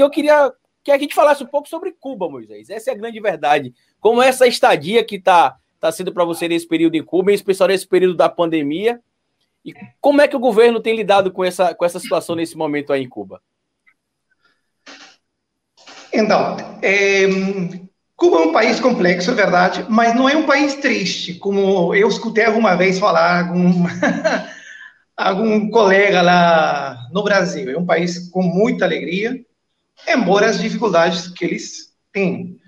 eu queria que a gente falasse um pouco sobre Cuba, Moisés. Essa é a grande verdade. Como essa estadia que está tá sendo para você nesse período em Cuba, em especial nesse período da pandemia, e como é que o governo tem lidado com essa, com essa situação nesse momento aí em Cuba? Então, é, Cuba é um país complexo, é verdade, mas não é um país triste, como eu escutei alguma vez falar algum, algum colega lá no Brasil. É um país com muita alegria, embora as dificuldades que eles têm.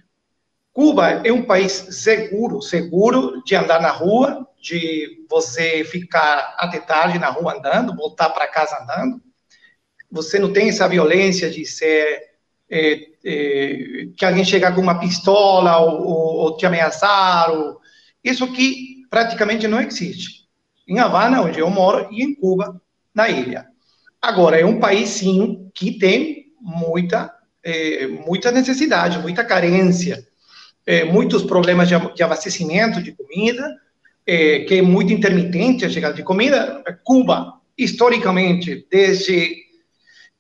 Cuba é um país seguro, seguro de andar na rua, de você ficar até tarde na rua andando, voltar para casa andando. Você não tem essa violência de ser é, é, que alguém chegar com uma pistola ou, ou, ou te ameaçar. Ou... Isso aqui praticamente não existe. Em Havana, onde eu moro, e em Cuba, na ilha. Agora, é um país, sim, que tem muita, é, muita necessidade, muita carência, é, muitos problemas de, de, abastecimento de comida, é, que é muito intermitente a chegada de comida. Cuba, historicamente, desde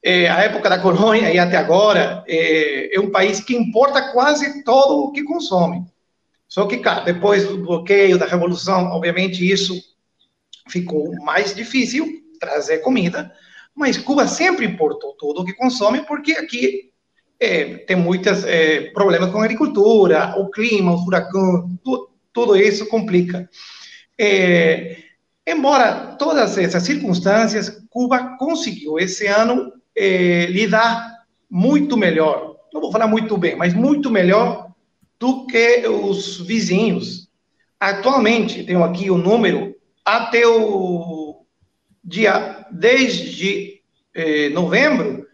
a época da colônia e até agora, é, um país que importa quase todo o que consome. Só que, cara, depois do bloqueio, da revolução, obviamente isso ficou mais difícil trazer comida, mas Cuba sempre importou tudo o que consome, porque aqui é, tem muitos é, problemas com a agricultura, o clima, o furacão, tudo, tudo isso complica. É, embora todas essas circunstâncias, Cuba conseguiu esse ano é, lidar muito melhor, não vou falar muito bem, mas muito melhor do que os vizinhos. Atualmente, tenho aqui o número, até o dia 10 de eh, novembro,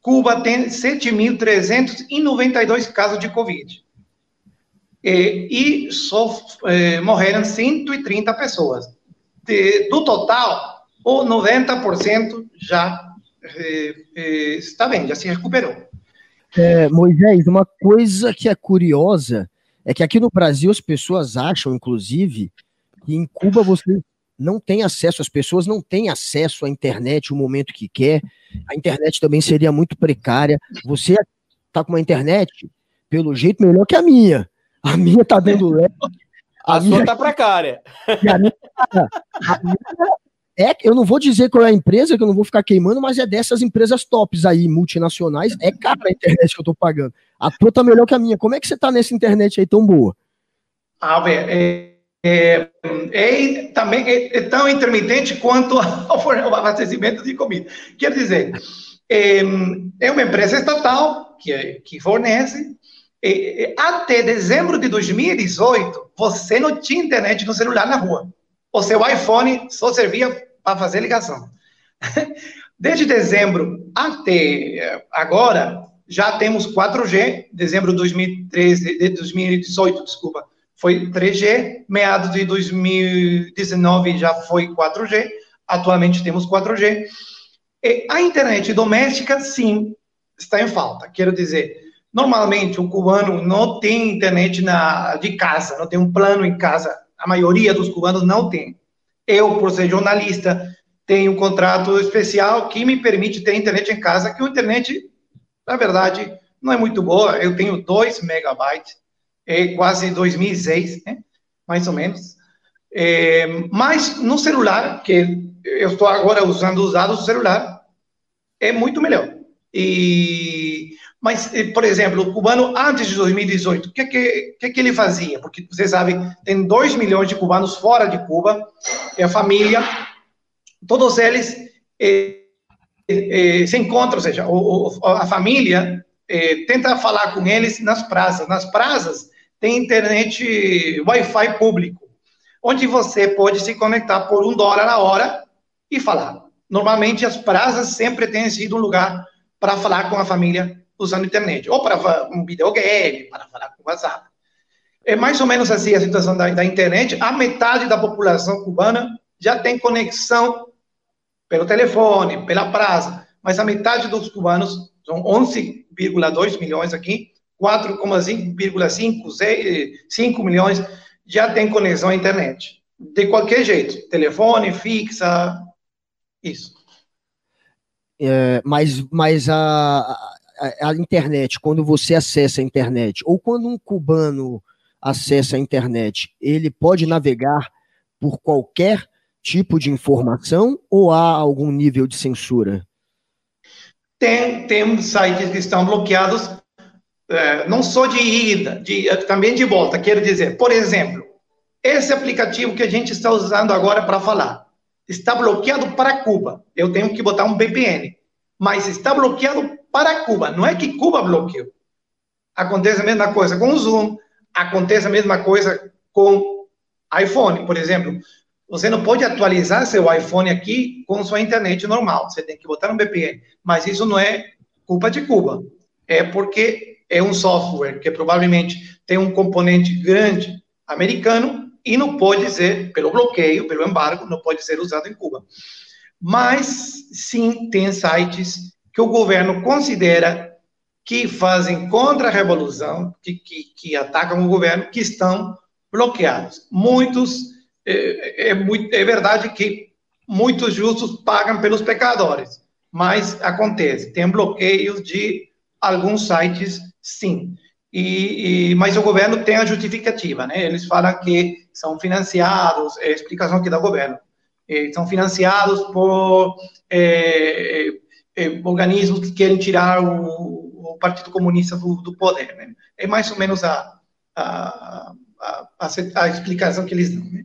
Cuba tem 7.392 casos de Covid. E, e só eh, morreram 130 pessoas. De, do total, o 90% já está bem, já se recuperou. É, Moisés, uma coisa que é curiosa é que aqui no Brasil as pessoas acham, inclusive, que em Cuba você não tem acesso, as pessoas não têm acesso à internet o momento que quer. A internet também seria muito precária. Você está com uma internet, pelo jeito, melhor que a minha. A minha tá dando lag. A, a sua tá precária. A minha, a minha é, eu não vou dizer qual é a empresa, que eu não vou ficar queimando, mas é dessas empresas tops aí, multinacionais. É cara a internet que eu tô pagando. A tua tá melhor que a minha. Como é que você tá nessa internet aí tão boa? Ah, é, é, é, também é, é, tão intermitente quanto ao abastecimento de comida. Quer dizer, é, é uma empresa estatal que, que fornece. É, até dezembro de 2018, você não tinha internet no celular na rua. O seu iPhone só servia para fazer ligação. Desde dezembro até agora, já temos 4G, dezembro de 2013, de 2018, desculpa, foi 3G, meados de 2019 já foi 4G, atualmente temos 4G. E a internet doméstica, sim, está em falta. Quero dizer, normalmente o cubano não tem internet na, de casa, não tem um plano em casa. A maioria dos cubanos não tem. Eu, por ser jornalista, tenho um contrato especial que me permite ter internet em casa, que a internet, na verdade, não é muito boa. Eu tenho 2 megabytes, é quase 2006, né? mais ou menos. É, mas no celular, que eu estou agora usando usado o celular, é muito melhor. E, mas, por exemplo, o cubano antes de 2018, o que, que, que, que ele fazia? Porque você sabe, tem 2 milhões de cubanos fora de Cuba, é a família, todos eles eh, eh, se encontram, ou seja, o, o, a família eh, tenta falar com eles nas praças. Nas praças tem internet Wi-Fi público, onde você pode se conectar por um dólar a hora e falar. Normalmente as praças sempre têm sido um lugar para falar com a família usando internet, ou para um videogame, para falar com WhatsApp. É mais ou menos assim a situação da, da internet. A metade da população cubana já tem conexão pelo telefone, pela praça, mas a metade dos cubanos, são 11,2 milhões aqui, 4,5 milhões já tem conexão à internet. De qualquer jeito, telefone, fixa, isso. É, mas mas a, a, a, internet, quando você acessa a internet, ou quando um cubano acessa a internet, ele pode navegar por qualquer tipo de informação ou há algum nível de censura? Tem, tem sites que estão bloqueados, é, não só de ida, de, também de volta. Quero dizer, por exemplo, esse aplicativo que a gente está usando agora para falar está bloqueado para Cuba. Eu tenho que botar um VPN, mas está bloqueado para Cuba. Não é que Cuba bloqueou. Acontece a mesma coisa com o Zoom, acontece a mesma coisa com iPhone, por exemplo. Você não pode atualizar seu iPhone aqui com sua internet normal. Você tem que botar um VPN. Mas isso não é culpa de Cuba. É porque é um software que provavelmente tem um componente grande americano e não pode ser, pelo bloqueio, pelo embargo, não pode ser usado em Cuba. Mas, sim, tem sites que o governo considera que fazem contra a revolução, que, que, que atacam o governo, que estão bloqueados. Muitos é, é, muito, é verdade que muitos justos pagam pelos pecadores, mas acontece, tem bloqueios de alguns sites, sim. E, e, mas o governo tem a justificativa, né? Eles falam que são financiados, é a explicação aqui do governo, é, são financiados por é, é, organismos que querem tirar o, o Partido Comunista do, do poder, né? É mais ou menos a, a, a, a, a explicação que eles dão, né?